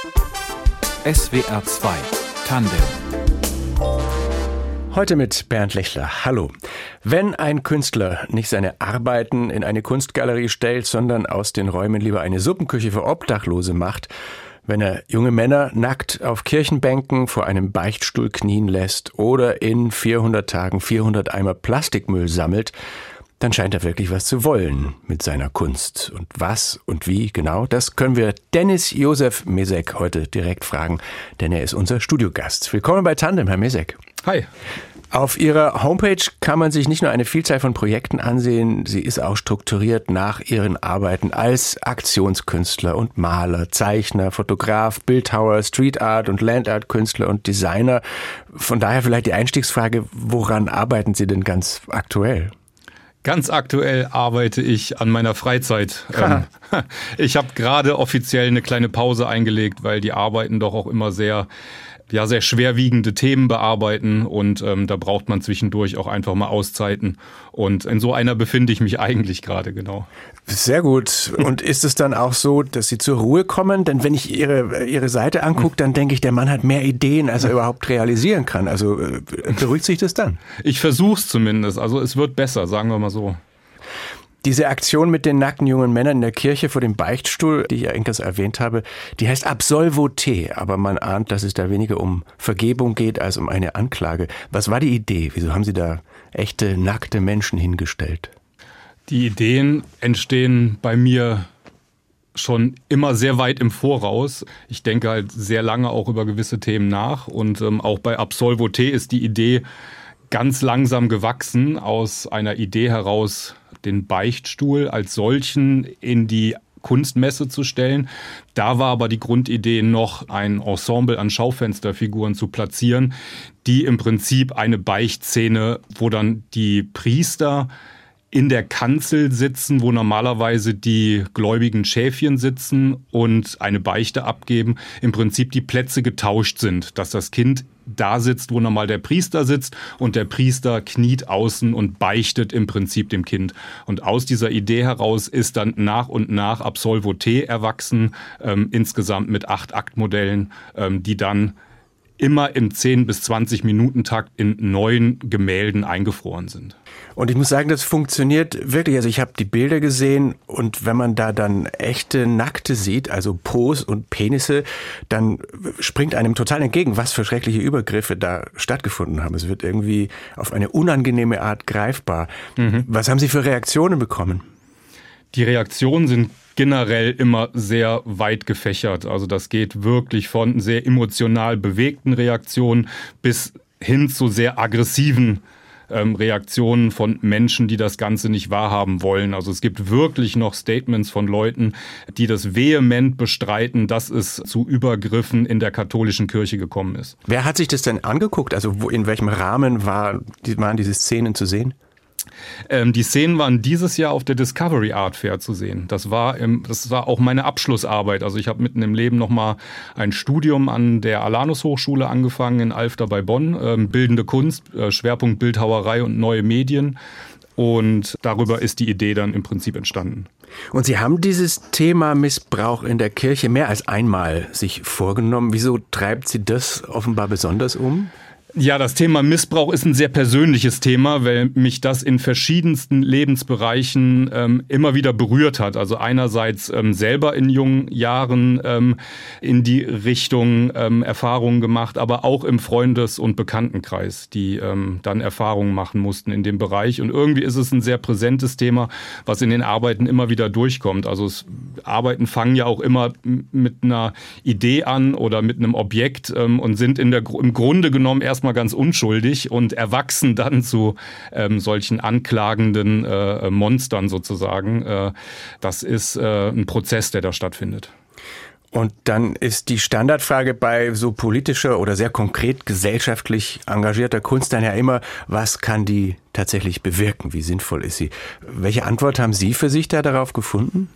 SWR 2 Tandem Heute mit Bernd Lechler. Hallo. Wenn ein Künstler nicht seine Arbeiten in eine Kunstgalerie stellt, sondern aus den Räumen lieber eine Suppenküche für Obdachlose macht, wenn er junge Männer nackt auf Kirchenbänken vor einem Beichtstuhl knien lässt oder in 400 Tagen 400 Eimer Plastikmüll sammelt, dann scheint er wirklich was zu wollen mit seiner Kunst. Und was und wie genau, das können wir Dennis Josef Mesek heute direkt fragen, denn er ist unser Studiogast. Willkommen bei Tandem, Herr Mesek. Hi. Auf Ihrer Homepage kann man sich nicht nur eine Vielzahl von Projekten ansehen, sie ist auch strukturiert nach Ihren Arbeiten als Aktionskünstler und Maler, Zeichner, Fotograf, Bildhauer, Street Art und Land Art Künstler und Designer. Von daher vielleicht die Einstiegsfrage, woran arbeiten Sie denn ganz aktuell? Ganz aktuell arbeite ich an meiner Freizeit. Ähm, ich habe gerade offiziell eine kleine Pause eingelegt, weil die Arbeiten doch auch immer sehr ja sehr schwerwiegende Themen bearbeiten und ähm, da braucht man zwischendurch auch einfach mal Auszeiten. Und in so einer befinde ich mich eigentlich gerade, genau. Sehr gut. Und ist es dann auch so, dass Sie zur Ruhe kommen? Denn wenn ich Ihre, Ihre Seite angucke, dann denke ich, der Mann hat mehr Ideen, als er überhaupt realisieren kann. Also äh, beruhigt sich das dann? Ich versuche es zumindest. Also es wird besser, sagen wir mal so. Diese Aktion mit den nackten jungen Männern in der Kirche vor dem Beichtstuhl, die ich ja eingangs erwähnt habe, die heißt Absolvo T, aber man ahnt, dass es da weniger um Vergebung geht als um eine Anklage. Was war die Idee? Wieso haben Sie da echte nackte Menschen hingestellt? Die Ideen entstehen bei mir schon immer sehr weit im Voraus. Ich denke halt sehr lange auch über gewisse Themen nach und ähm, auch bei Absolvo T ist die Idee ganz langsam gewachsen aus einer Idee heraus, den Beichtstuhl als solchen in die Kunstmesse zu stellen. Da war aber die Grundidee noch, ein Ensemble an Schaufensterfiguren zu platzieren, die im Prinzip eine Beichtszene, wo dann die Priester in der Kanzel sitzen, wo normalerweise die gläubigen Schäfchen sitzen und eine Beichte abgeben, im Prinzip die Plätze getauscht sind, dass das Kind da sitzt, wo normal der Priester sitzt und der Priester kniet außen und beichtet im Prinzip dem Kind. Und aus dieser Idee heraus ist dann nach und nach Absolvo T erwachsen, ähm, insgesamt mit acht Aktmodellen, ähm, die dann immer im 10 bis 20 Minuten Takt in neuen Gemälden eingefroren sind. Und ich muss sagen, das funktioniert wirklich. Also ich habe die Bilder gesehen und wenn man da dann echte Nackte sieht, also Pos und Penisse, dann springt einem total entgegen, was für schreckliche Übergriffe da stattgefunden haben. Es wird irgendwie auf eine unangenehme Art greifbar. Mhm. Was haben Sie für Reaktionen bekommen? Die Reaktionen sind generell immer sehr weit gefächert. Also das geht wirklich von sehr emotional bewegten Reaktionen bis hin zu sehr aggressiven ähm, Reaktionen von Menschen, die das Ganze nicht wahrhaben wollen. Also es gibt wirklich noch Statements von Leuten, die das vehement bestreiten, dass es zu Übergriffen in der katholischen Kirche gekommen ist. Wer hat sich das denn angeguckt? Also wo, in welchem Rahmen war, waren diese Szenen zu sehen? Ähm, die Szenen waren dieses Jahr auf der Discovery Art Fair zu sehen. Das war, im, das war auch meine Abschlussarbeit. Also ich habe mitten im Leben nochmal ein Studium an der Alanus Hochschule angefangen in Alfter bei Bonn, ähm, bildende Kunst, äh, Schwerpunkt Bildhauerei und neue Medien. Und darüber ist die Idee dann im Prinzip entstanden. Und Sie haben dieses Thema Missbrauch in der Kirche mehr als einmal sich vorgenommen. Wieso treibt Sie das offenbar besonders um? Ja, das Thema Missbrauch ist ein sehr persönliches Thema, weil mich das in verschiedensten Lebensbereichen ähm, immer wieder berührt hat. Also einerseits ähm, selber in jungen Jahren ähm, in die Richtung ähm, Erfahrungen gemacht, aber auch im Freundes- und Bekanntenkreis, die ähm, dann Erfahrungen machen mussten in dem Bereich. Und irgendwie ist es ein sehr präsentes Thema, was in den Arbeiten immer wieder durchkommt. Also es, Arbeiten fangen ja auch immer mit einer Idee an oder mit einem Objekt ähm, und sind in der, im Grunde genommen erst erstmal ganz unschuldig und erwachsen dann zu ähm, solchen anklagenden äh, Monstern sozusagen. Äh, das ist äh, ein Prozess, der da stattfindet. Und dann ist die Standardfrage bei so politischer oder sehr konkret gesellschaftlich engagierter Kunst dann ja immer, was kann die tatsächlich bewirken? Wie sinnvoll ist sie? Welche Antwort haben Sie für sich da darauf gefunden?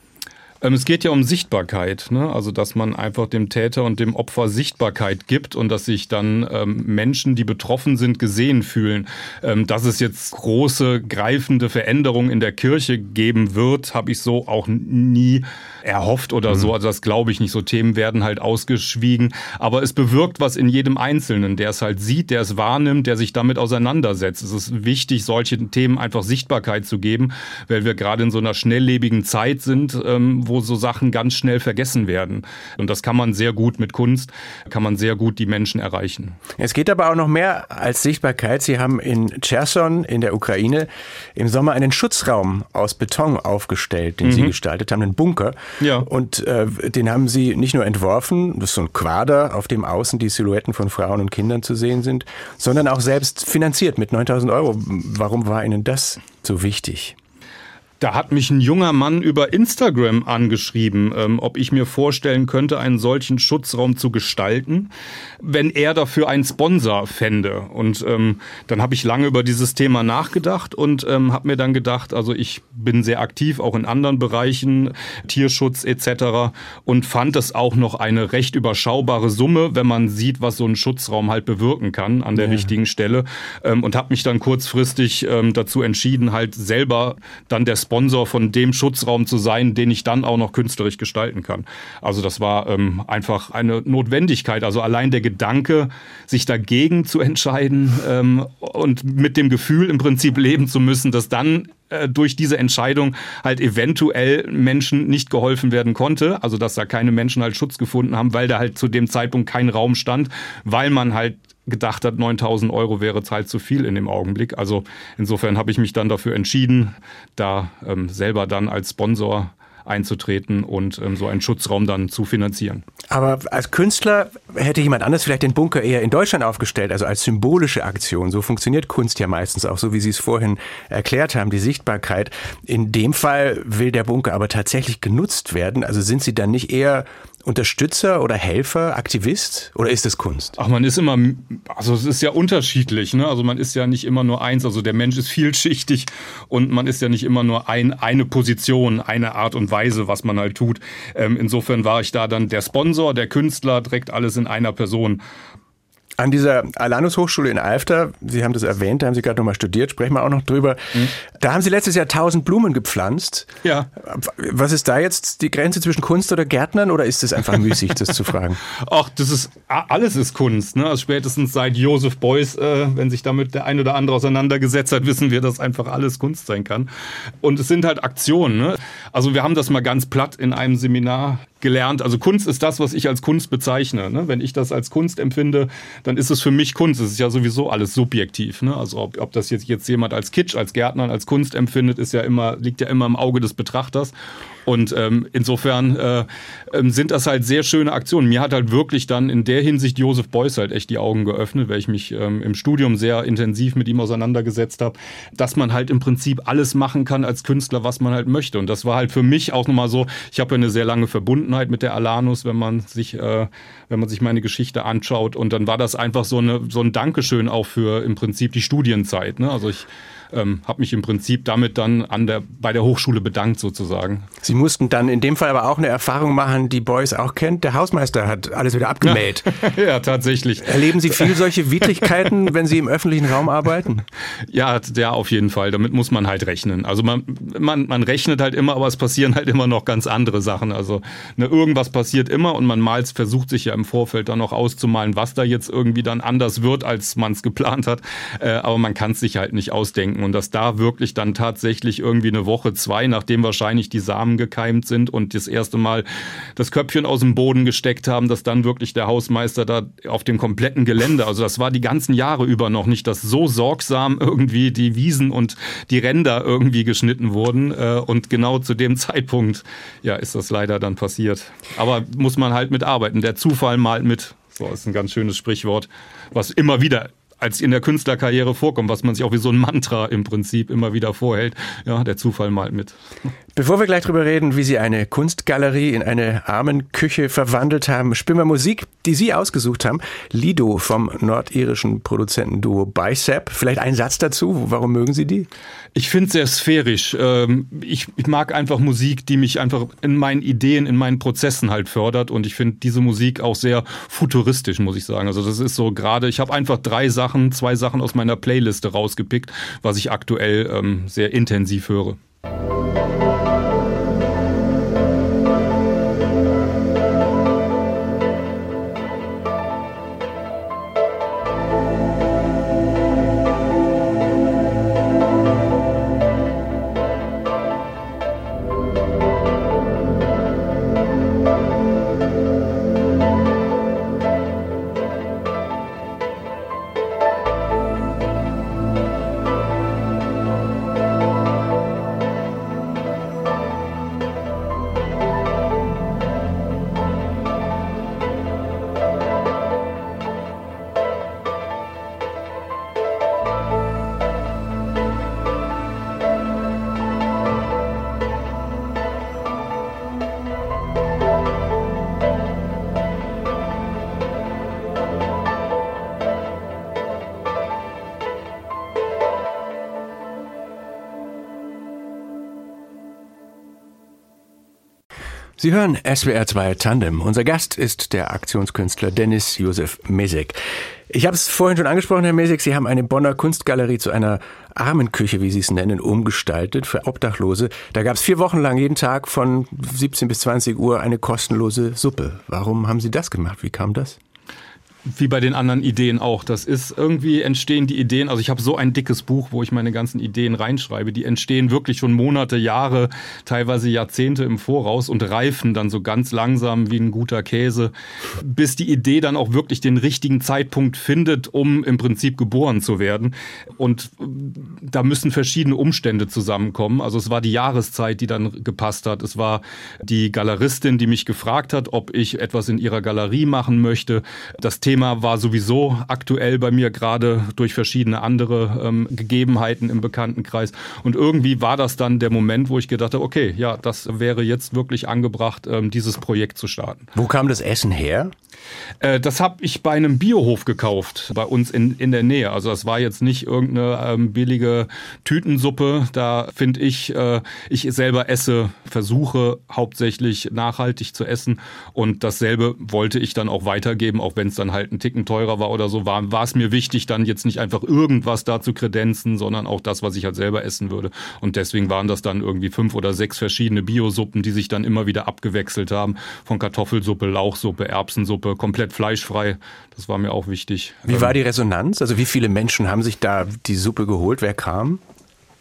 Ähm, es geht ja um Sichtbarkeit, ne? also dass man einfach dem Täter und dem Opfer Sichtbarkeit gibt und dass sich dann ähm, Menschen, die betroffen sind, gesehen fühlen. Ähm, dass es jetzt große, greifende Veränderungen in der Kirche geben wird, habe ich so auch nie erhofft oder mhm. so. Also das glaube ich nicht. So Themen werden halt ausgeschwiegen. Aber es bewirkt was in jedem Einzelnen, der es halt sieht, der es wahrnimmt, der sich damit auseinandersetzt. Es ist wichtig, solche Themen einfach Sichtbarkeit zu geben, weil wir gerade in so einer schnelllebigen Zeit sind, ähm, wo so Sachen ganz schnell vergessen werden. Und das kann man sehr gut mit Kunst, kann man sehr gut die Menschen erreichen. Es geht aber auch noch mehr als Sichtbarkeit. Sie haben in Cherson in der Ukraine im Sommer einen Schutzraum aus Beton aufgestellt, den mhm. Sie gestaltet haben, einen Bunker. Ja. Und äh, den haben Sie nicht nur entworfen, das ist so ein Quader, auf dem außen die Silhouetten von Frauen und Kindern zu sehen sind, sondern auch selbst finanziert mit 9000 Euro. Warum war Ihnen das so wichtig? Da hat mich ein junger Mann über Instagram angeschrieben, ähm, ob ich mir vorstellen könnte, einen solchen Schutzraum zu gestalten, wenn er dafür einen Sponsor fände. Und ähm, dann habe ich lange über dieses Thema nachgedacht und ähm, habe mir dann gedacht, also ich bin sehr aktiv, auch in anderen Bereichen, Tierschutz etc. und fand es auch noch eine recht überschaubare Summe, wenn man sieht, was so ein Schutzraum halt bewirken kann an der ja. richtigen Stelle. Ähm, und habe mich dann kurzfristig ähm, dazu entschieden, halt selber dann der Sponsor Sponsor von dem Schutzraum zu sein, den ich dann auch noch künstlerisch gestalten kann. Also das war ähm, einfach eine Notwendigkeit. Also allein der Gedanke, sich dagegen zu entscheiden ähm, und mit dem Gefühl im Prinzip leben zu müssen, dass dann äh, durch diese Entscheidung halt eventuell Menschen nicht geholfen werden konnte, also dass da keine Menschen halt Schutz gefunden haben, weil da halt zu dem Zeitpunkt kein Raum stand, weil man halt gedacht hat, 9000 Euro wäre halt zu viel in dem Augenblick. Also insofern habe ich mich dann dafür entschieden, da ähm, selber dann als Sponsor einzutreten und ähm, so einen Schutzraum dann zu finanzieren. Aber als Künstler hätte jemand anders vielleicht den Bunker eher in Deutschland aufgestellt, also als symbolische Aktion. So funktioniert Kunst ja meistens auch, so wie Sie es vorhin erklärt haben, die Sichtbarkeit. In dem Fall will der Bunker aber tatsächlich genutzt werden. Also sind Sie dann nicht eher Unterstützer oder Helfer, Aktivist oder ist es Kunst? Ach, man ist immer, also es ist ja unterschiedlich, ne? Also man ist ja nicht immer nur eins, also der Mensch ist vielschichtig und man ist ja nicht immer nur ein, eine Position, eine Art und Weise, was man halt tut. Ähm, insofern war ich da dann der Sponsor, der Künstler, direkt alles in einer Person. An dieser Alanus Hochschule in Alfter, Sie haben das erwähnt, da haben Sie gerade nochmal studiert, sprechen wir auch noch drüber. Mhm. Da haben Sie letztes Jahr tausend Blumen gepflanzt. Ja. Was ist da jetzt die Grenze zwischen Kunst oder Gärtnern oder ist es einfach müßig, das zu fragen? Ach, das ist, alles ist Kunst. Ne? Also spätestens seit Joseph Beuys, äh, wenn sich damit der ein oder andere auseinandergesetzt hat, wissen wir, dass einfach alles Kunst sein kann. Und es sind halt Aktionen. Ne? Also wir haben das mal ganz platt in einem Seminar gelernt. Also Kunst ist das, was ich als Kunst bezeichne. Ne? Wenn ich das als Kunst empfinde, dann ist es für mich Kunst. Es ist ja sowieso alles subjektiv. Ne? Also ob, ob das jetzt, jetzt jemand als Kitsch, als Gärtner, als Kunst empfindet, ist ja immer, liegt ja immer im Auge des Betrachters. Und ähm, insofern äh, ähm, sind das halt sehr schöne Aktionen. Mir hat halt wirklich dann in der Hinsicht Josef Beuys halt echt die Augen geöffnet, weil ich mich ähm, im Studium sehr intensiv mit ihm auseinandergesetzt habe, dass man halt im Prinzip alles machen kann als Künstler, was man halt möchte. Und das war halt für mich auch nochmal so, ich habe ja eine sehr lange Verbundenheit mit der Alanus, wenn man sich, äh, wenn man sich meine Geschichte anschaut. Und dann war das einfach so, eine, so ein Dankeschön auch für im Prinzip die Studienzeit. Ne? Also ich ähm, habe mich im Prinzip damit dann an der, bei der Hochschule bedankt sozusagen. Sie mussten dann in dem Fall aber auch eine Erfahrung machen, die Boys auch kennt. Der Hausmeister hat alles wieder abgemäht. Ja, ja tatsächlich. Erleben Sie viel solche Widrigkeiten, wenn Sie im öffentlichen Raum arbeiten? Ja, ja, auf jeden Fall. Damit muss man halt rechnen. Also man, man, man rechnet halt immer, aber es passieren halt immer noch ganz andere Sachen. Also ne, irgendwas passiert immer und man malt, versucht sich ja im Vorfeld dann noch auszumalen, was da jetzt irgendwie dann anders wird, als man es geplant hat. Äh, aber man kann es sich halt nicht ausdenken und dass da wirklich dann tatsächlich irgendwie eine Woche, zwei, nachdem wahrscheinlich die Samen gekeimt sind und das erste Mal das Köpfchen aus dem Boden gesteckt haben, dass dann wirklich der Hausmeister da auf dem kompletten Gelände, also das war die ganzen Jahre über noch nicht, dass so sorgsam irgendwie die Wiesen und die Ränder irgendwie geschnitten wurden äh, und genau zu dem Zeitpunkt, ja, ist das leider dann passiert. Aber muss man halt mitarbeiten. Der Zufall malt mit. So ist ein ganz schönes Sprichwort, was immer wieder als in der Künstlerkarriere vorkommt, was man sich auch wie so ein Mantra im Prinzip immer wieder vorhält. Ja, der Zufall malt mit. Bevor wir gleich darüber reden, wie Sie eine Kunstgalerie in eine Armenküche verwandelt haben, spielen wir Musik, die Sie ausgesucht haben. Lido vom nordirischen Produzentenduo Bicep. Vielleicht ein Satz dazu. Warum mögen Sie die? Ich finde es sehr sphärisch. Ähm, ich, mag einfach Musik, die mich einfach in meinen Ideen, in meinen Prozessen halt fördert. Und ich finde diese Musik auch sehr futuristisch, muss ich sagen. Also das ist so gerade, ich habe einfach drei Sachen, zwei Sachen aus meiner Playliste rausgepickt, was ich aktuell ähm, sehr intensiv höre. Sie hören SWR 2 Tandem. Unser Gast ist der Aktionskünstler Dennis Josef Mesek. Ich habe es vorhin schon angesprochen, Herr Mesek, Sie haben eine Bonner Kunstgalerie zu einer Armenküche, wie Sie es nennen, umgestaltet für Obdachlose. Da gab es vier Wochen lang jeden Tag von 17 bis 20 Uhr eine kostenlose Suppe. Warum haben Sie das gemacht? Wie kam das? Wie bei den anderen Ideen auch. Das ist irgendwie entstehen die Ideen. Also ich habe so ein dickes Buch, wo ich meine ganzen Ideen reinschreibe. Die entstehen wirklich schon Monate, Jahre, teilweise Jahrzehnte im Voraus und reifen dann so ganz langsam wie ein guter Käse, bis die Idee dann auch wirklich den richtigen Zeitpunkt findet, um im Prinzip geboren zu werden. Und da müssen verschiedene Umstände zusammenkommen. Also es war die Jahreszeit, die dann gepasst hat. Es war die Galeristin, die mich gefragt hat, ob ich etwas in ihrer Galerie machen möchte. Das Thema Thema war sowieso aktuell bei mir gerade durch verschiedene andere ähm, Gegebenheiten im Bekanntenkreis. Und irgendwie war das dann der Moment, wo ich gedacht habe, okay, ja, das wäre jetzt wirklich angebracht, ähm, dieses Projekt zu starten. Wo kam das Essen her? Äh, das habe ich bei einem Biohof gekauft, bei uns in, in der Nähe. Also das war jetzt nicht irgendeine ähm, billige Tütensuppe. Da finde ich, äh, ich selber esse, versuche hauptsächlich nachhaltig zu essen. Und dasselbe wollte ich dann auch weitergeben, auch wenn es dann halt ein Ticken teurer war oder so, war, war es mir wichtig, dann jetzt nicht einfach irgendwas da zu kredenzen, sondern auch das, was ich halt selber essen würde. Und deswegen waren das dann irgendwie fünf oder sechs verschiedene Biosuppen, die sich dann immer wieder abgewechselt haben. Von Kartoffelsuppe, Lauchsuppe, Erbsensuppe, komplett fleischfrei. Das war mir auch wichtig. Wie war die Resonanz? Also wie viele Menschen haben sich da die Suppe geholt? Wer kam?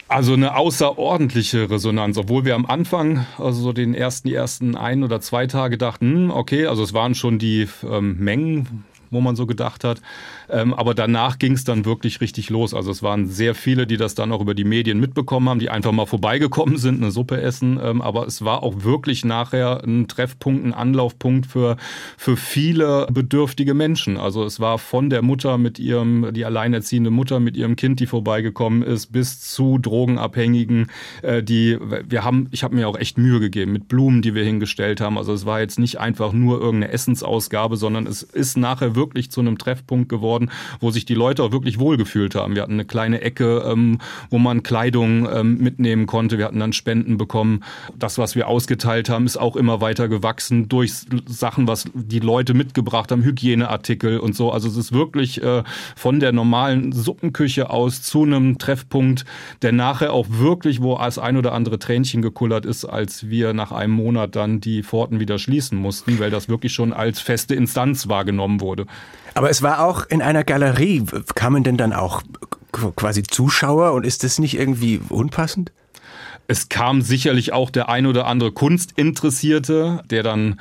Also eine außerordentliche Resonanz, obwohl wir am Anfang, also so den ersten, die ersten ein oder zwei Tage dachten, hm, okay, also es waren schon die ähm, Mengen wo man so gedacht hat. Ähm, aber danach ging es dann wirklich richtig los. Also es waren sehr viele, die das dann auch über die Medien mitbekommen haben, die einfach mal vorbeigekommen sind, eine Suppe essen. Ähm, aber es war auch wirklich nachher ein Treffpunkt, ein Anlaufpunkt für, für viele bedürftige Menschen. Also es war von der Mutter mit ihrem, die alleinerziehende Mutter mit ihrem Kind, die vorbeigekommen ist, bis zu Drogenabhängigen, äh, die wir haben, ich habe mir auch echt Mühe gegeben mit Blumen, die wir hingestellt haben. Also es war jetzt nicht einfach nur irgendeine Essensausgabe, sondern es ist nachher wirklich wirklich zu einem Treffpunkt geworden, wo sich die Leute auch wirklich wohlgefühlt haben. Wir hatten eine kleine Ecke, ähm, wo man Kleidung ähm, mitnehmen konnte. Wir hatten dann Spenden bekommen. Das, was wir ausgeteilt haben, ist auch immer weiter gewachsen durch Sachen, was die Leute mitgebracht haben, Hygieneartikel und so. Also es ist wirklich äh, von der normalen Suppenküche aus zu einem Treffpunkt, der nachher auch wirklich, wo als ein oder andere Tränchen gekullert ist, als wir nach einem Monat dann die Pforten wieder schließen mussten, weil das wirklich schon als feste Instanz wahrgenommen wurde. Aber es war auch in einer Galerie. Kamen denn dann auch quasi Zuschauer und ist das nicht irgendwie unpassend? Es kam sicherlich auch der ein oder andere Kunstinteressierte, der dann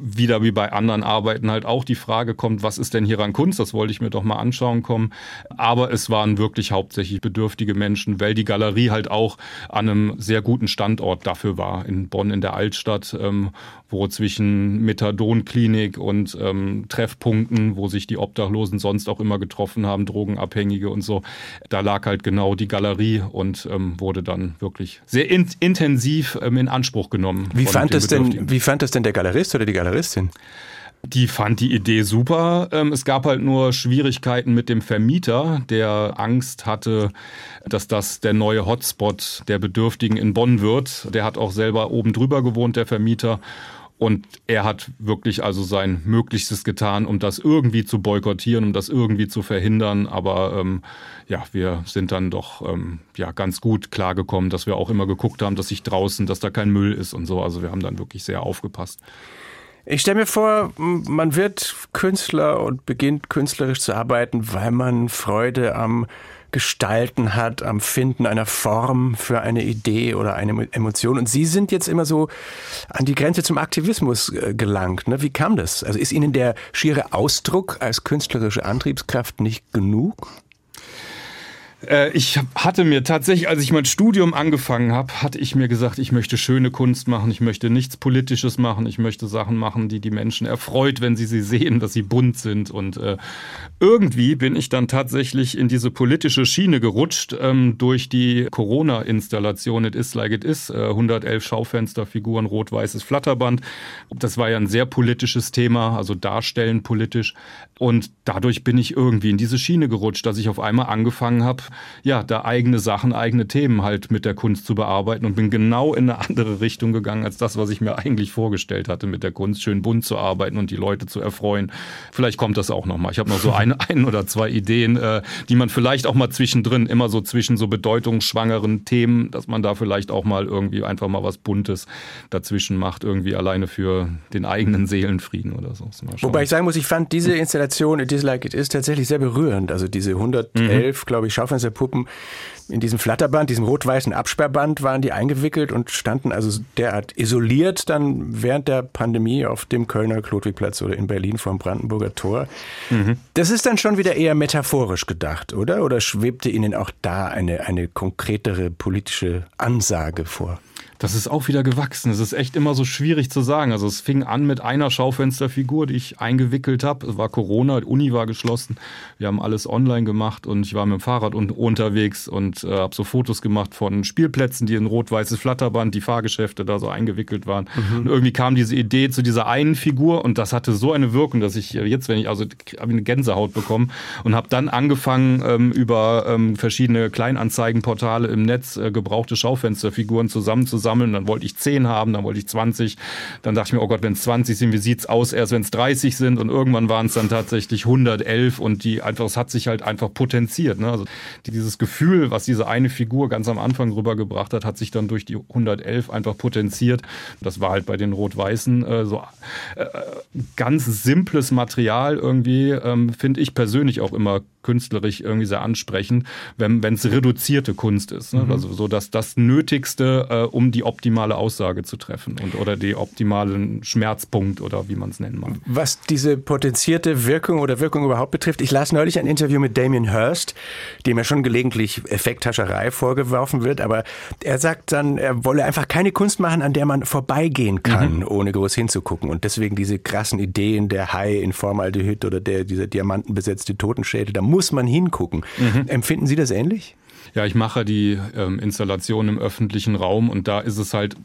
wieder wie bei anderen Arbeiten halt auch die Frage kommt, was ist denn hier an Kunst? Das wollte ich mir doch mal anschauen kommen. Aber es waren wirklich hauptsächlich bedürftige Menschen, weil die Galerie halt auch an einem sehr guten Standort dafür war, in Bonn in der Altstadt, ähm, wo zwischen Methadonklinik und ähm, Treffpunkten, wo sich die Obdachlosen sonst auch immer getroffen haben, Drogenabhängige und so, da lag halt genau die Galerie und ähm, wurde dann wirklich sehr in, intensiv ähm, in Anspruch genommen. Wie fand, das denn, wie fand das denn der Galerist oder die Galeristin? Die fand die Idee super. Ähm, es gab halt nur Schwierigkeiten mit dem Vermieter, der Angst hatte, dass das der neue Hotspot der Bedürftigen in Bonn wird. Der hat auch selber oben drüber gewohnt, der Vermieter. Und er hat wirklich also sein Möglichstes getan, um das irgendwie zu boykottieren, um das irgendwie zu verhindern. Aber ähm, ja, wir sind dann doch ähm, ja ganz gut klargekommen, dass wir auch immer geguckt haben, dass sich draußen, dass da kein Müll ist und so. Also wir haben dann wirklich sehr aufgepasst. Ich stelle mir vor, man wird Künstler und beginnt künstlerisch zu arbeiten, weil man Freude am Gestalten hat, am Finden einer Form für eine Idee oder eine Emotion. Und Sie sind jetzt immer so an die Grenze zum Aktivismus äh, gelangt. Ne? Wie kam das? Also ist Ihnen der schiere Ausdruck als künstlerische Antriebskraft nicht genug? Äh, ich hatte mir tatsächlich, als ich mein Studium angefangen habe, hatte ich mir gesagt, ich möchte schöne Kunst machen, ich möchte nichts Politisches machen, ich möchte Sachen machen, die die Menschen erfreut, wenn sie sie sehen, dass sie bunt sind. Und äh, irgendwie bin ich dann tatsächlich in diese politische Schiene gerutscht ähm, durch die Corona-Installation It Is Like It Is, äh, 111 Schaufensterfiguren, rot-weißes Flatterband. Das war ja ein sehr politisches Thema, also darstellen politisch. Und dadurch bin ich irgendwie in diese Schiene gerutscht, dass ich auf einmal angefangen habe, ja, da eigene Sachen, eigene Themen halt mit der Kunst zu bearbeiten und bin genau in eine andere Richtung gegangen als das, was ich mir eigentlich vorgestellt hatte, mit der Kunst schön bunt zu arbeiten und die Leute zu erfreuen. Vielleicht kommt das auch nochmal. Ich habe noch so eine, ein oder zwei Ideen, äh, die man vielleicht auch mal zwischendrin, immer so zwischen so bedeutungsschwangeren Themen, dass man da vielleicht auch mal irgendwie einfach mal was Buntes dazwischen macht, irgendwie alleine für den eigenen Seelenfrieden oder so. Wobei ich sagen muss, ich fand diese Installation It Is Like It Is tatsächlich sehr berührend. Also diese 111, mhm. glaube ich, Schaufenster Puppen in diesem Flatterband, diesem rot-weißen Absperrband waren die eingewickelt und standen also derart isoliert dann während der Pandemie auf dem Kölner Klotwigplatz oder in Berlin vor dem Brandenburger Tor. Mhm. Das ist dann schon wieder eher metaphorisch gedacht, oder? Oder schwebte Ihnen auch da eine, eine konkretere politische Ansage vor? Das ist auch wieder gewachsen. Es ist echt immer so schwierig zu sagen. Also es fing an mit einer Schaufensterfigur, die ich eingewickelt habe. Es war Corona, die Uni war geschlossen. Wir haben alles online gemacht und ich war mit dem Fahrrad unterwegs und äh, habe so Fotos gemacht von Spielplätzen, die in rot-weißes Flatterband, die Fahrgeschäfte da so eingewickelt waren. Mhm. Und irgendwie kam diese Idee zu dieser einen Figur und das hatte so eine Wirkung, dass ich jetzt, wenn ich also habe eine Gänsehaut bekommen und habe dann angefangen ähm, über ähm, verschiedene Kleinanzeigenportale im Netz äh, gebrauchte Schaufensterfiguren zusammenzusammeln sammeln. Dann wollte ich 10 haben, dann wollte ich 20. Dann dachte ich mir, oh Gott, wenn es 20 sind, wie sieht es aus? Erst wenn es 30 sind. Und irgendwann waren es dann tatsächlich 111 und die einfach, es hat sich halt einfach potenziert. Ne? Also dieses Gefühl, was diese eine Figur ganz am Anfang rübergebracht hat, hat sich dann durch die 111 einfach potenziert. Das war halt bei den Rot-Weißen äh, so äh, ganz simples Material irgendwie, ähm, finde ich persönlich auch immer künstlerisch irgendwie sehr ansprechend, wenn es reduzierte Kunst ist. Ne? Mhm. Also so, dass das Nötigste, äh, um die optimale Aussage zu treffen und oder die optimalen Schmerzpunkt oder wie man es nennen mag. Was diese potenzierte Wirkung oder Wirkung überhaupt betrifft, ich las neulich ein Interview mit Damien Hirst, dem ja schon gelegentlich Effekthascherei vorgeworfen wird, aber er sagt dann, er wolle einfach keine Kunst machen, an der man vorbeigehen kann, mhm. ohne groß hinzugucken. Und deswegen diese krassen Ideen, der Hai in Formaldehyd oder der, dieser diamantenbesetzte Totenschädel, da muss man hingucken. Mhm. Empfinden Sie das ähnlich? Ja, ich mache die ähm, Installation im öffentlichen Raum und da ist es halt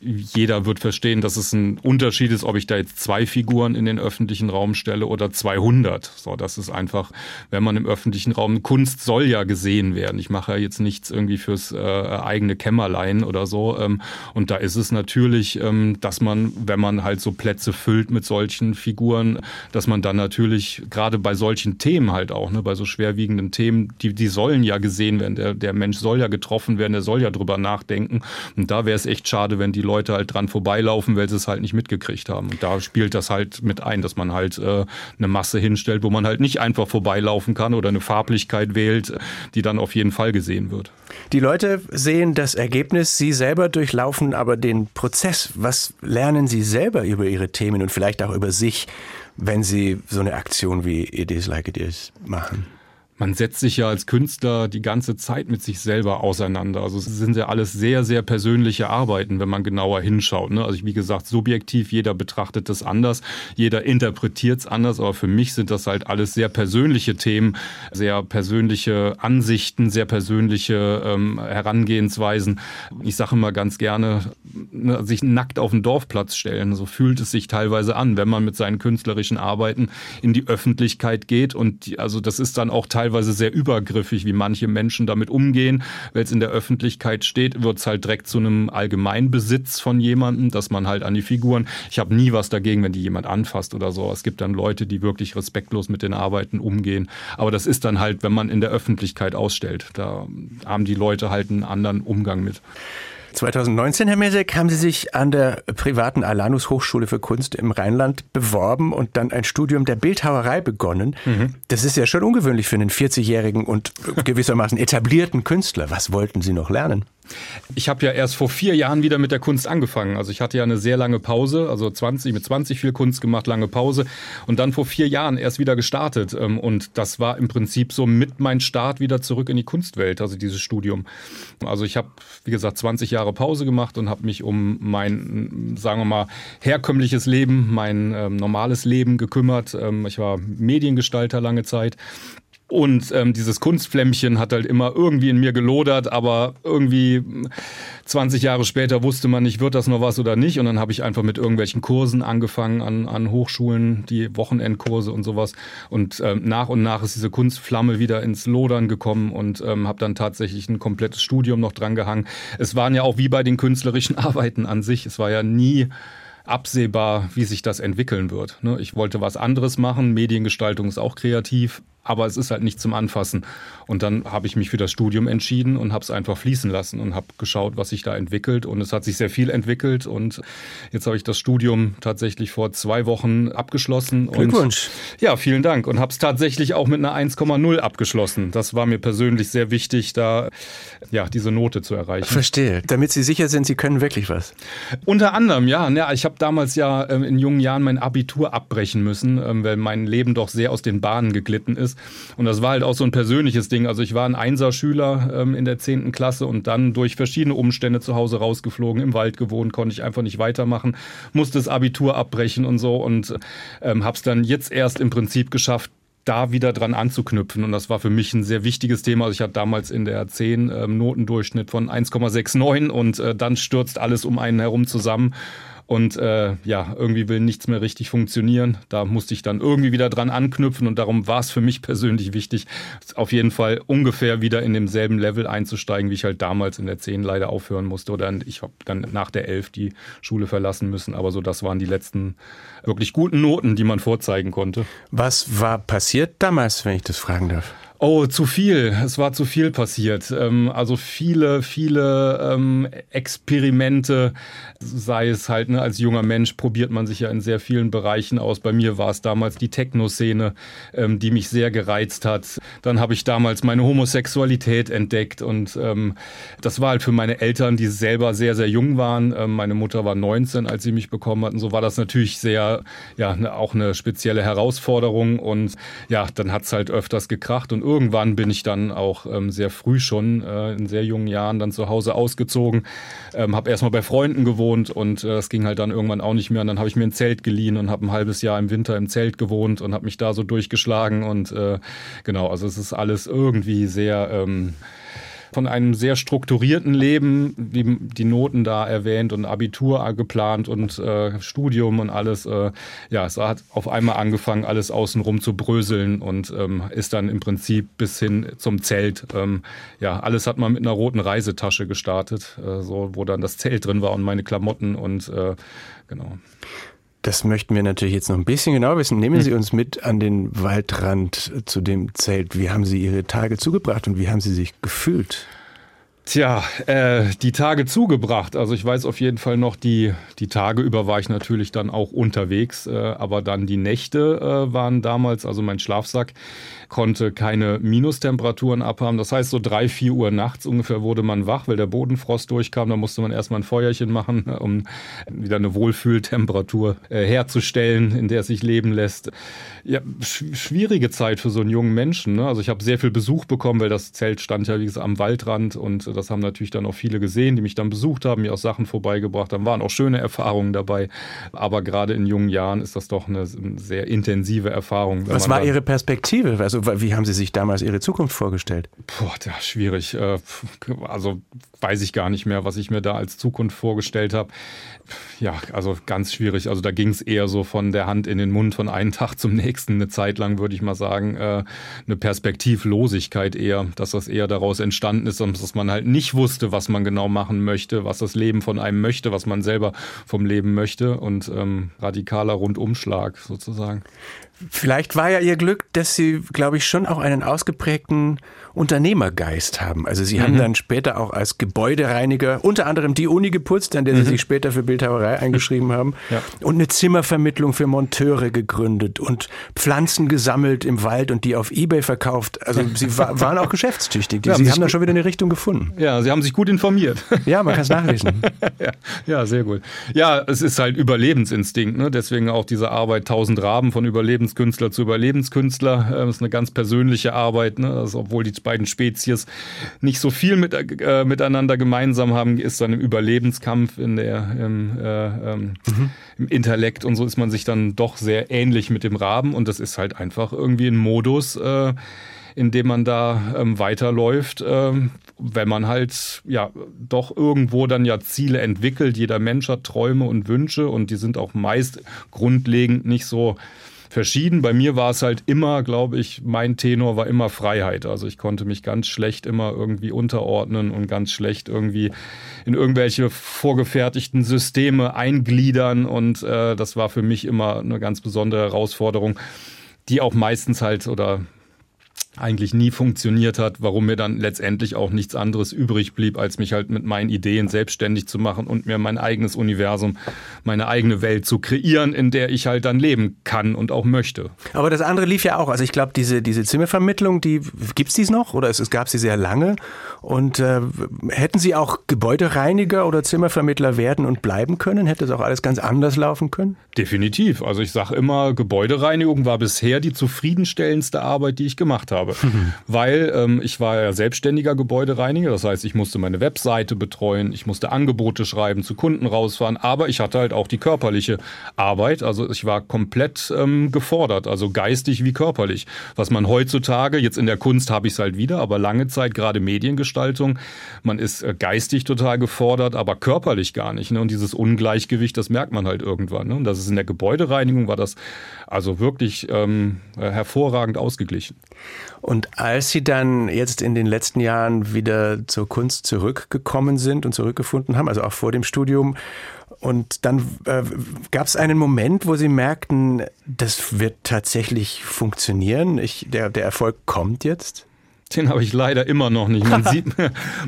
jeder wird verstehen, dass es ein Unterschied ist, ob ich da jetzt zwei Figuren in den öffentlichen Raum stelle oder 200. So, das ist einfach, wenn man im öffentlichen Raum, Kunst soll ja gesehen werden. Ich mache ja jetzt nichts irgendwie fürs äh, eigene Kämmerlein oder so. Ähm, und da ist es natürlich, ähm, dass man, wenn man halt so Plätze füllt mit solchen Figuren, dass man dann natürlich gerade bei solchen Themen halt auch, ne, bei so schwerwiegenden Themen, die, die sollen ja gesehen werden. Der, der Mensch soll ja getroffen werden, der soll ja drüber nachdenken. Und da wäre es echt schade, wenn die Leute halt dran vorbeilaufen, weil sie es halt nicht mitgekriegt haben. Und da spielt das halt mit ein, dass man halt äh, eine Masse hinstellt, wo man halt nicht einfach vorbeilaufen kann oder eine Farblichkeit wählt, die dann auf jeden Fall gesehen wird. Die Leute sehen das Ergebnis, sie selber durchlaufen aber den Prozess. Was lernen sie selber über ihre Themen und vielleicht auch über sich, wenn sie so eine Aktion wie It Is Like It Is machen? Man setzt sich ja als Künstler die ganze Zeit mit sich selber auseinander. Also es sind ja alles sehr, sehr persönliche Arbeiten, wenn man genauer hinschaut. Ne? Also wie gesagt, subjektiv, jeder betrachtet das anders, jeder interpretiert es anders, aber für mich sind das halt alles sehr persönliche Themen, sehr persönliche Ansichten, sehr persönliche ähm, Herangehensweisen. Ich sage immer ganz gerne, ne, sich nackt auf den Dorfplatz stellen. So fühlt es sich teilweise an, wenn man mit seinen künstlerischen Arbeiten in die Öffentlichkeit geht. Und die, also das ist dann auch teilweise teilweise sehr übergriffig, wie manche Menschen damit umgehen. Weil es in der Öffentlichkeit steht, wird es halt direkt zu einem Allgemeinbesitz von jemandem, dass man halt an die Figuren. Ich habe nie was dagegen, wenn die jemand anfasst oder so. Es gibt dann Leute, die wirklich respektlos mit den Arbeiten umgehen. Aber das ist dann halt, wenn man in der Öffentlichkeit ausstellt. Da haben die Leute halt einen anderen Umgang mit. 2019, Herr Mesek, haben Sie sich an der privaten Alanus Hochschule für Kunst im Rheinland beworben und dann ein Studium der Bildhauerei begonnen. Mhm. Das ist ja schon ungewöhnlich für einen 40-jährigen und gewissermaßen etablierten Künstler. Was wollten Sie noch lernen? Ich habe ja erst vor vier Jahren wieder mit der Kunst angefangen. Also ich hatte ja eine sehr lange Pause, also 20, mit 20 viel Kunst gemacht, lange Pause und dann vor vier Jahren erst wieder gestartet. Ähm, und das war im Prinzip so mit mein Start wieder zurück in die Kunstwelt, also dieses Studium. Also ich habe, wie gesagt, 20 Jahre Pause gemacht und habe mich um mein, sagen wir mal, herkömmliches Leben, mein ähm, normales Leben gekümmert. Ähm, ich war Mediengestalter lange Zeit und ähm, dieses Kunstflämmchen hat halt immer irgendwie in mir gelodert, aber irgendwie 20 Jahre später wusste man nicht, wird das noch was oder nicht. Und dann habe ich einfach mit irgendwelchen Kursen angefangen an, an Hochschulen, die Wochenendkurse und sowas. Und ähm, nach und nach ist diese Kunstflamme wieder ins Lodern gekommen und ähm, habe dann tatsächlich ein komplettes Studium noch dran gehangen. Es waren ja auch wie bei den künstlerischen Arbeiten an sich. Es war ja nie absehbar, wie sich das entwickeln wird. Ne? Ich wollte was anderes machen. Mediengestaltung ist auch kreativ, aber es ist halt nicht zum Anfassen. Und dann habe ich mich für das Studium entschieden und habe es einfach fließen lassen und habe geschaut, was sich da entwickelt. Und es hat sich sehr viel entwickelt. Und jetzt habe ich das Studium tatsächlich vor zwei Wochen abgeschlossen. Glückwunsch. Und, ja, vielen Dank. Und habe es tatsächlich auch mit einer 1,0 abgeschlossen. Das war mir persönlich sehr wichtig, da ja diese Note zu erreichen. Verstehe. Damit Sie sicher sind, Sie können wirklich was. Unter anderem, ja. ja ich habe damals ja ähm, in jungen Jahren mein Abitur abbrechen müssen, ähm, weil mein Leben doch sehr aus den Bahnen geglitten ist. Und das war halt auch so ein persönliches Ding. Also ich war ein Einserschüler ähm, in der 10. Klasse und dann durch verschiedene Umstände zu Hause rausgeflogen, im Wald gewohnt, konnte ich einfach nicht weitermachen, musste das Abitur abbrechen und so und ähm, habe es dann jetzt erst im Prinzip geschafft, da wieder dran anzuknüpfen. Und das war für mich ein sehr wichtiges Thema. Also ich hatte damals in der 10 ähm, Notendurchschnitt von 1,69 und äh, dann stürzt alles um einen herum zusammen. Und äh, ja, irgendwie will nichts mehr richtig funktionieren. Da musste ich dann irgendwie wieder dran anknüpfen und darum war es für mich persönlich wichtig, auf jeden Fall ungefähr wieder in demselben Level einzusteigen, wie ich halt damals in der 10 leider aufhören musste. Oder ich habe dann nach der 11 die Schule verlassen müssen. Aber so, das waren die letzten wirklich guten Noten, die man vorzeigen konnte. Was war passiert damals, wenn ich das fragen darf? Oh, zu viel. Es war zu viel passiert. Ähm, also viele, viele ähm, Experimente, sei es halt, ne, als junger Mensch probiert man sich ja in sehr vielen Bereichen aus. Bei mir war es damals die Techno-Szene, ähm, die mich sehr gereizt hat. Dann habe ich damals meine Homosexualität entdeckt und das war halt für meine Eltern, die selber sehr, sehr jung waren. meine Mutter war 19, als sie mich bekommen hatten. So war das natürlich sehr, ja, ne, auch eine spezielle Herausforderung und ja, dann hat es halt öfters gekracht und irgendwann bin ich dann auch ähm, sehr früh schon, äh, in sehr jungen Jahren, dann zu Hause ausgezogen. Ähm, habe erstmal bei Freunden gewohnt und äh, äh, ging halt dann irgendwann auch nicht mehr. Und dann habe ich mir ein Zelt geliehen und habe ein halbes Jahr im Winter im Zelt gewohnt und habe mich da so durchgeschlagen. Und äh, genau, also es ist alles irgendwie sehr... Ähm, von einem sehr strukturierten Leben, wie die Noten da erwähnt und Abitur geplant und äh, Studium und alles. Äh, ja, es hat auf einmal angefangen, alles außenrum zu bröseln und ähm, ist dann im Prinzip bis hin zum Zelt. Ähm, ja, alles hat man mit einer roten Reisetasche gestartet, äh, so wo dann das Zelt drin war und meine Klamotten und äh, genau. Das möchten wir natürlich jetzt noch ein bisschen genauer wissen. Nehmen Sie hm. uns mit an den Waldrand zu dem Zelt. Wie haben Sie Ihre Tage zugebracht und wie haben Sie sich gefühlt? Tja, äh, die Tage zugebracht. Also ich weiß auf jeden Fall noch, die, die Tage über war ich natürlich dann auch unterwegs, äh, aber dann die Nächte äh, waren damals, also mein Schlafsack konnte keine Minustemperaturen abhaben. Das heißt, so drei, vier Uhr nachts ungefähr wurde man wach, weil der Bodenfrost durchkam. Da musste man erstmal ein Feuerchen machen, um wieder eine Wohlfühltemperatur äh, herzustellen, in der es sich leben lässt. Ja, schwierige Zeit für so einen jungen Menschen. Ne? Also ich habe sehr viel Besuch bekommen, weil das Zelt stand ja wie gesagt am Waldrand und das haben natürlich dann auch viele gesehen, die mich dann besucht haben, mir auch Sachen vorbeigebracht haben. Waren auch schöne Erfahrungen dabei. Aber gerade in jungen Jahren ist das doch eine sehr intensive Erfahrung. Was war Ihre Perspektive? Also wie haben Sie sich damals Ihre Zukunft vorgestellt? Boah, ja, schwierig. Äh, also weiß ich gar nicht mehr, was ich mir da als Zukunft vorgestellt habe. Ja, also ganz schwierig. Also da ging es eher so von der Hand in den Mund von einem Tag zum nächsten. Eine Zeit lang würde ich mal sagen, äh, eine Perspektivlosigkeit eher, dass das eher daraus entstanden ist, dass man halt nicht wusste, was man genau machen möchte, was das Leben von einem möchte, was man selber vom Leben möchte und ähm, radikaler Rundumschlag sozusagen. Vielleicht war ja ihr Glück, dass sie, glaube ich, schon auch einen ausgeprägten Unternehmergeist haben. Also sie mhm. haben dann später auch als Gebäudereiniger unter anderem die Uni geputzt, an der mhm. sie sich später für Bildhauerei eingeschrieben haben ja. und eine Zimmervermittlung für Monteure gegründet und Pflanzen gesammelt im Wald und die auf Ebay verkauft. Also sie war, waren auch geschäftstüchtig. Ja, sie haben da schon wieder eine Richtung gefunden. Ja, sie haben sich gut informiert. Ja, man kann es nachlesen. ja, ja, sehr gut. Ja, es ist halt Überlebensinstinkt. Ne? Deswegen auch diese Arbeit 1000 Raben von Überlebenskünstler zu Überlebenskünstler. Das ist eine ganz persönliche Arbeit. Ne? Also, obwohl die beiden Spezies nicht so viel mit, äh, miteinander gemeinsam haben, ist dann im Überlebenskampf, in der, im, äh, ähm, mhm. im Intellekt und so ist man sich dann doch sehr ähnlich mit dem Raben und das ist halt einfach irgendwie ein Modus, äh, in dem man da ähm, weiterläuft, ähm, wenn man halt ja doch irgendwo dann ja Ziele entwickelt. Jeder Mensch hat Träume und Wünsche und die sind auch meist grundlegend nicht so verschieden. Bei mir war es halt immer, glaube ich, mein Tenor war immer Freiheit. Also ich konnte mich ganz schlecht immer irgendwie unterordnen und ganz schlecht irgendwie in irgendwelche vorgefertigten Systeme eingliedern. Und äh, das war für mich immer eine ganz besondere Herausforderung, die auch meistens halt oder eigentlich nie funktioniert hat, warum mir dann letztendlich auch nichts anderes übrig blieb, als mich halt mit meinen Ideen selbstständig zu machen und mir mein eigenes Universum, meine eigene Welt zu kreieren, in der ich halt dann leben kann und auch möchte. Aber das andere lief ja auch. Also ich glaube, diese, diese Zimmervermittlung, die gibt's dies noch oder es, es gab sie sehr lange. Und äh, hätten Sie auch Gebäudereiniger oder Zimmervermittler werden und bleiben können? Hätte es auch alles ganz anders laufen können? Definitiv. Also ich sage immer, Gebäudereinigung war bisher die zufriedenstellendste Arbeit, die ich gemacht habe. Weil ähm, ich war ja selbstständiger Gebäudereiniger. Das heißt, ich musste meine Webseite betreuen, ich musste Angebote schreiben, zu Kunden rausfahren. Aber ich hatte halt auch die körperliche Arbeit. Also ich war komplett ähm, gefordert, also geistig wie körperlich. Was man heutzutage, jetzt in der Kunst habe ich es halt wieder, aber lange Zeit gerade Mediengestaltung. Man ist äh, geistig total gefordert, aber körperlich gar nicht. Ne? Und dieses Ungleichgewicht, das merkt man halt irgendwann. Ne? Und das ist in der Gebäudereinigung war das also wirklich ähm, äh, hervorragend ausgeglichen. Und als Sie dann jetzt in den letzten Jahren wieder zur Kunst zurückgekommen sind und zurückgefunden haben, also auch vor dem Studium, und dann äh, gab es einen Moment, wo Sie merkten, das wird tatsächlich funktionieren. Ich, der, der Erfolg kommt jetzt? Den habe ich leider immer noch nicht. Man sieht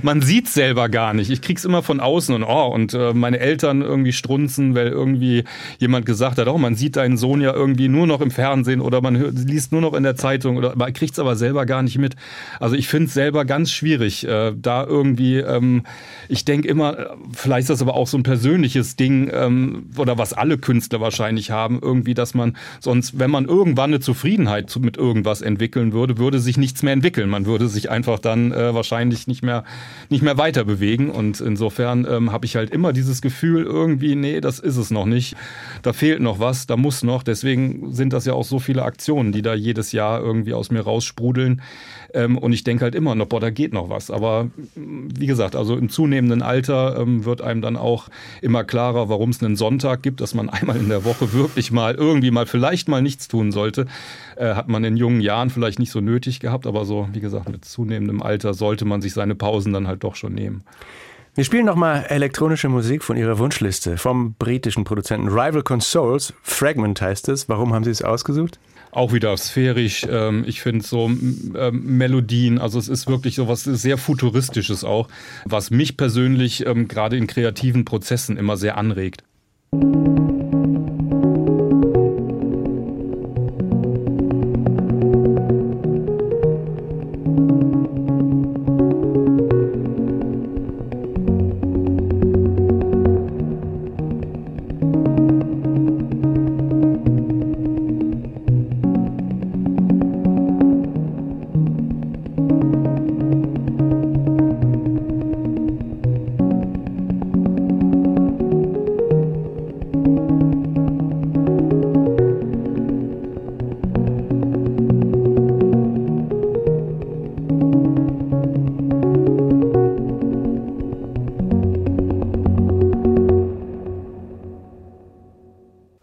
man sieht selber gar nicht. Ich krieg's immer von außen und oh und äh, meine Eltern irgendwie strunzen, weil irgendwie jemand gesagt hat, oh man sieht deinen Sohn ja irgendwie nur noch im Fernsehen oder man hört, liest nur noch in der Zeitung oder man kriegt's aber selber gar nicht mit. Also ich finde es selber ganz schwierig, äh, da irgendwie. Ähm, ich denke immer, äh, vielleicht ist das aber auch so ein persönliches Ding ähm, oder was alle Künstler wahrscheinlich haben, irgendwie, dass man sonst, wenn man irgendwann eine Zufriedenheit mit irgendwas entwickeln würde, würde sich nichts mehr entwickeln. Man würde sich einfach dann äh, wahrscheinlich nicht mehr, nicht mehr weiter bewegen. Und insofern ähm, habe ich halt immer dieses Gefühl, irgendwie, nee, das ist es noch nicht. Da fehlt noch was, da muss noch. Deswegen sind das ja auch so viele Aktionen, die da jedes Jahr irgendwie aus mir raussprudeln. Ähm, und ich denke halt immer noch, boah, da geht noch was. Aber wie gesagt, also im zunehmenden Alter ähm, wird einem dann auch immer klarer, warum es einen Sonntag gibt, dass man einmal in der Woche wirklich mal irgendwie mal vielleicht mal nichts tun sollte. Äh, hat man in jungen Jahren vielleicht nicht so nötig gehabt, aber so, wie gesagt, mit zunehmendem Alter sollte man sich seine Pausen dann halt doch schon nehmen. Wir spielen nochmal elektronische Musik von Ihrer Wunschliste vom britischen Produzenten Rival Consoles. Fragment heißt es. Warum haben Sie es ausgesucht? Auch wieder sphärisch. Ähm, ich finde so ähm, Melodien, also es ist wirklich so was sehr Futuristisches auch, was mich persönlich ähm, gerade in kreativen Prozessen immer sehr anregt.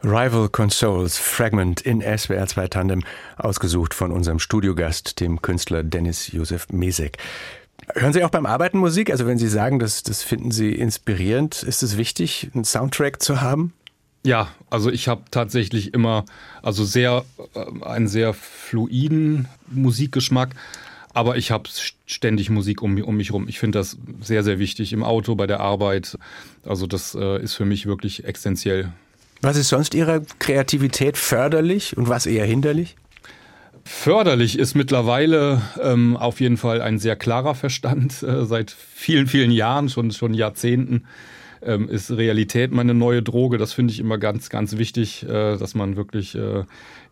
Rival Consoles Fragment in SWR 2 Tandem, ausgesucht von unserem Studiogast, dem Künstler Dennis Josef Mesek. Hören Sie auch beim Arbeiten Musik? Also wenn Sie sagen, das, das finden Sie inspirierend, ist es wichtig, einen Soundtrack zu haben? Ja, also ich habe tatsächlich immer also sehr äh, einen sehr fluiden Musikgeschmack, aber ich habe ständig Musik um, um mich rum. Ich finde das sehr sehr wichtig im Auto, bei der Arbeit. Also das äh, ist für mich wirklich essentiell. Was ist sonst Ihrer Kreativität förderlich und was eher hinderlich? Förderlich ist mittlerweile ähm, auf jeden Fall ein sehr klarer Verstand äh, seit vielen, vielen Jahren, schon, schon Jahrzehnten ähm, ist Realität meine neue Droge. Das finde ich immer ganz, ganz wichtig, äh, dass man wirklich äh,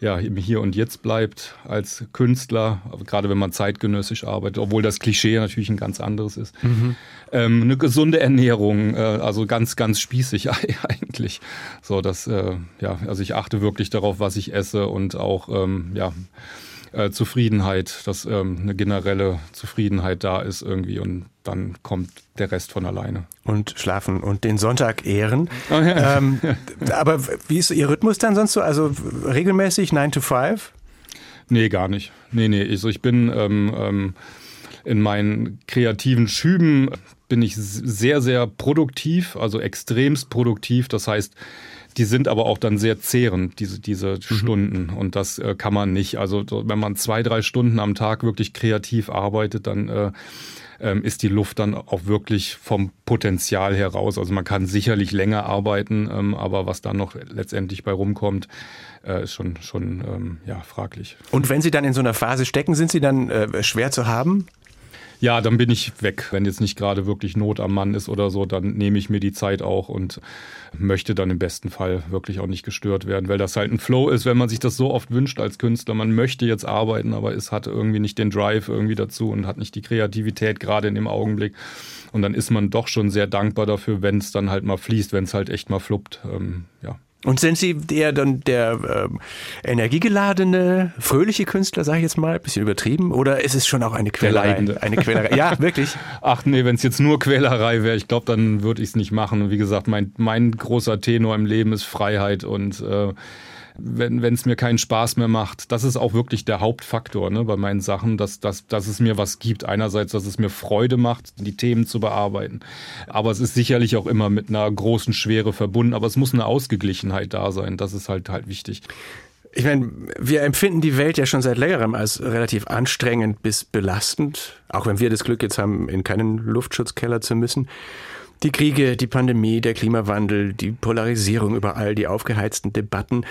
ja, im Hier und Jetzt bleibt als Künstler, gerade wenn man zeitgenössisch arbeitet, obwohl das Klischee natürlich ein ganz anderes ist. Mhm. Ähm, eine gesunde Ernährung, äh, also ganz, ganz spießig eigentlich. So, dass, äh, ja, also ich achte wirklich darauf, was ich esse und auch, ähm, ja, äh, Zufriedenheit, dass ähm, eine generelle Zufriedenheit da ist irgendwie und dann kommt der Rest von alleine. Und schlafen und den Sonntag ehren. Oh ja. ähm, aber wie ist Ihr Rhythmus dann sonst so? Also regelmäßig 9 to 5? Nee, gar nicht. Nee, nee. Also ich bin ähm, ähm, in meinen kreativen Schüben bin ich sehr, sehr produktiv, also extremst produktiv. Das heißt, die sind aber auch dann sehr zehrend, diese, diese mhm. Stunden. Und das äh, kann man nicht. Also wenn man zwei, drei Stunden am Tag wirklich kreativ arbeitet, dann äh, ähm, ist die Luft dann auch wirklich vom Potenzial heraus. Also man kann sicherlich länger arbeiten, ähm, aber was dann noch letztendlich bei rumkommt, äh, ist schon, schon ähm, ja, fraglich. Und wenn Sie dann in so einer Phase stecken, sind Sie dann äh, schwer zu haben? Ja, dann bin ich weg. Wenn jetzt nicht gerade wirklich Not am Mann ist oder so, dann nehme ich mir die Zeit auch und möchte dann im besten Fall wirklich auch nicht gestört werden, weil das halt ein Flow ist, wenn man sich das so oft wünscht als Künstler. Man möchte jetzt arbeiten, aber es hat irgendwie nicht den Drive irgendwie dazu und hat nicht die Kreativität gerade in dem Augenblick. Und dann ist man doch schon sehr dankbar dafür, wenn es dann halt mal fließt, wenn es halt echt mal fluppt. Ähm, ja. Und sind Sie eher dann der äh, energiegeladene, fröhliche Künstler, sage ich jetzt mal, bisschen übertrieben, oder ist es schon auch eine Quälerei? Eine Quälerei. Ja, wirklich. Ach nee, wenn es jetzt nur Quälerei wäre, ich glaube, dann würde ich es nicht machen. Und wie gesagt, mein, mein großer Tenor im Leben ist Freiheit und äh, wenn es mir keinen Spaß mehr macht. Das ist auch wirklich der Hauptfaktor ne, bei meinen Sachen, dass, dass, dass es mir was gibt. Einerseits, dass es mir Freude macht, die Themen zu bearbeiten. Aber es ist sicherlich auch immer mit einer großen Schwere verbunden. Aber es muss eine Ausgeglichenheit da sein. Das ist halt halt wichtig. Ich meine, wir empfinden die Welt ja schon seit längerem als relativ anstrengend bis belastend, auch wenn wir das Glück jetzt haben, in keinen Luftschutzkeller zu müssen. Die Kriege, die Pandemie, der Klimawandel, die Polarisierung überall, die aufgeheizten Debatten.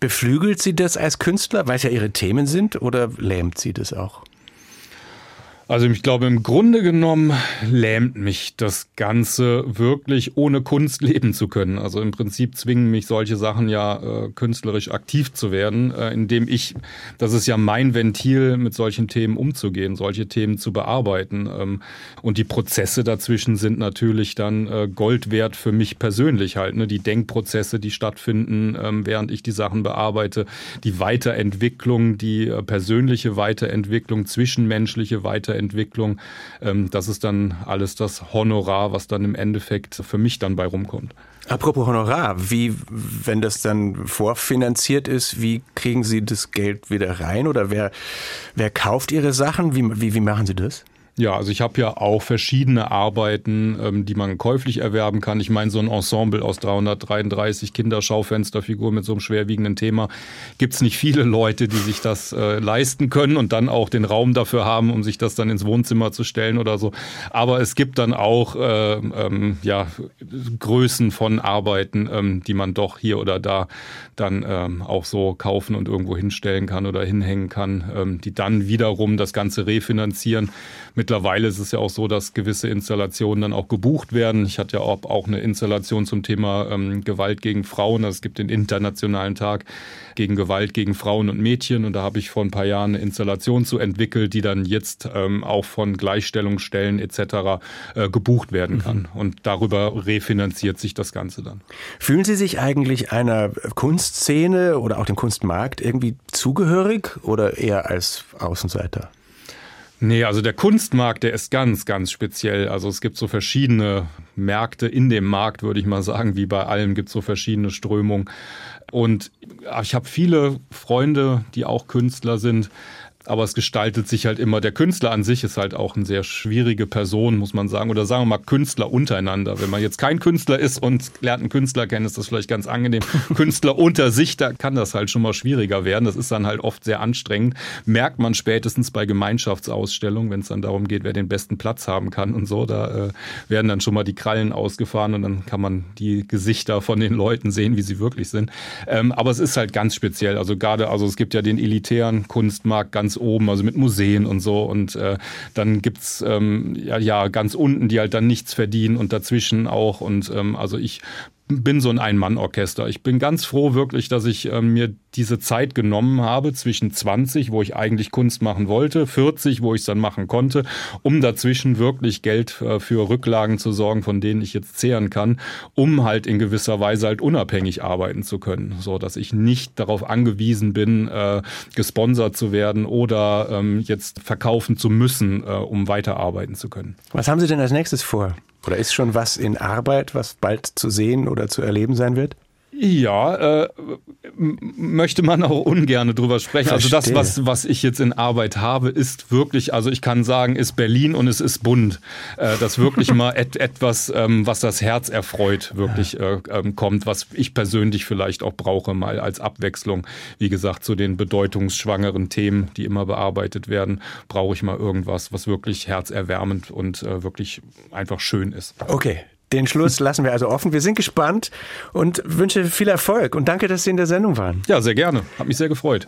Beflügelt Sie das als Künstler, weil es ja Ihre Themen sind, oder lähmt Sie das auch? Also ich glaube, im Grunde genommen lähmt mich das Ganze wirklich ohne Kunst leben zu können. Also im Prinzip zwingen mich solche Sachen ja äh, künstlerisch aktiv zu werden, äh, indem ich, das ist ja mein Ventil, mit solchen Themen umzugehen, solche Themen zu bearbeiten. Ähm, und die Prozesse dazwischen sind natürlich dann äh, Gold wert für mich persönlich halt. Ne? Die Denkprozesse, die stattfinden, ähm, während ich die Sachen bearbeite, die Weiterentwicklung, die äh, persönliche Weiterentwicklung, zwischenmenschliche Weiterentwicklung, Entwicklung. Ähm, das ist dann alles das Honorar, was dann im Endeffekt für mich dann bei rumkommt. Apropos Honorar, wie, wenn das dann vorfinanziert ist, wie kriegen Sie das Geld wieder rein oder wer, wer kauft Ihre Sachen? Wie, wie, wie machen Sie das? Ja, also ich habe ja auch verschiedene Arbeiten, ähm, die man käuflich erwerben kann. Ich meine, so ein Ensemble aus 333 Kinderschaufensterfiguren mit so einem schwerwiegenden Thema gibt's nicht viele Leute, die sich das äh, leisten können und dann auch den Raum dafür haben, um sich das dann ins Wohnzimmer zu stellen oder so. Aber es gibt dann auch äh, ähm, ja, Größen von Arbeiten, ähm, die man doch hier oder da dann ähm, auch so kaufen und irgendwo hinstellen kann oder hinhängen kann, ähm, die dann wiederum das Ganze refinanzieren. Mittlerweile ist es ja auch so, dass gewisse Installationen dann auch gebucht werden. Ich hatte ja auch, auch eine Installation zum Thema ähm, Gewalt gegen Frauen. Also es gibt den Internationalen Tag gegen Gewalt gegen Frauen und Mädchen. Und da habe ich vor ein paar Jahren eine Installation zu entwickelt, die dann jetzt ähm, auch von Gleichstellungsstellen etc. Äh, gebucht werden kann. Mhm. Und darüber refinanziert sich das Ganze dann. Fühlen Sie sich eigentlich einer Kunstszene oder auch dem Kunstmarkt irgendwie zugehörig oder eher als Außenseiter? Nee, also der Kunstmarkt, der ist ganz, ganz speziell. Also es gibt so verschiedene Märkte in dem Markt, würde ich mal sagen, wie bei allem gibt es so verschiedene Strömungen. Und ich habe viele Freunde, die auch Künstler sind aber es gestaltet sich halt immer. Der Künstler an sich ist halt auch eine sehr schwierige Person, muss man sagen. Oder sagen wir mal Künstler untereinander. Wenn man jetzt kein Künstler ist und lernt einen Künstler kennen, ist das vielleicht ganz angenehm. Künstler unter sich, da kann das halt schon mal schwieriger werden. Das ist dann halt oft sehr anstrengend. Merkt man spätestens bei Gemeinschaftsausstellungen, wenn es dann darum geht, wer den besten Platz haben kann und so. Da äh, werden dann schon mal die Krallen ausgefahren und dann kann man die Gesichter von den Leuten sehen, wie sie wirklich sind. Ähm, aber es ist halt ganz speziell. Also gerade, also es gibt ja den elitären Kunstmarkt ganz oben, also mit Museen und so. Und äh, dann gibt's ähm, ja, ja ganz unten, die halt dann nichts verdienen und dazwischen auch. Und ähm, also ich bin so ein Ein-Mann-Orchester. Ich bin ganz froh wirklich, dass ich äh, mir diese Zeit genommen habe zwischen 20, wo ich eigentlich Kunst machen wollte, 40, wo ich es dann machen konnte, um dazwischen wirklich Geld äh, für Rücklagen zu sorgen, von denen ich jetzt zehren kann, um halt in gewisser Weise halt unabhängig arbeiten zu können, so dass ich nicht darauf angewiesen bin, äh, gesponsert zu werden oder ähm, jetzt verkaufen zu müssen, äh, um weiterarbeiten zu können. Was haben Sie denn als nächstes vor? Oder ist schon was in Arbeit, was bald zu sehen oder zu erleben sein wird? Ja, äh, möchte man auch ungern drüber sprechen. Verstehe. Also das, was, was ich jetzt in Arbeit habe, ist wirklich, also ich kann sagen, ist Berlin und es ist bunt. Äh, das wirklich mal et, etwas, ähm, was das Herz erfreut, wirklich ja. äh, ähm, kommt, was ich persönlich vielleicht auch brauche, mal als Abwechslung. Wie gesagt, zu den bedeutungsschwangeren Themen, die immer bearbeitet werden, brauche ich mal irgendwas, was wirklich herzerwärmend und äh, wirklich einfach schön ist. Okay, den Schluss lassen wir also offen. Wir sind gespannt und wünsche viel Erfolg und danke, dass Sie in der Sendung waren. Ja, sehr gerne. Hat mich sehr gefreut.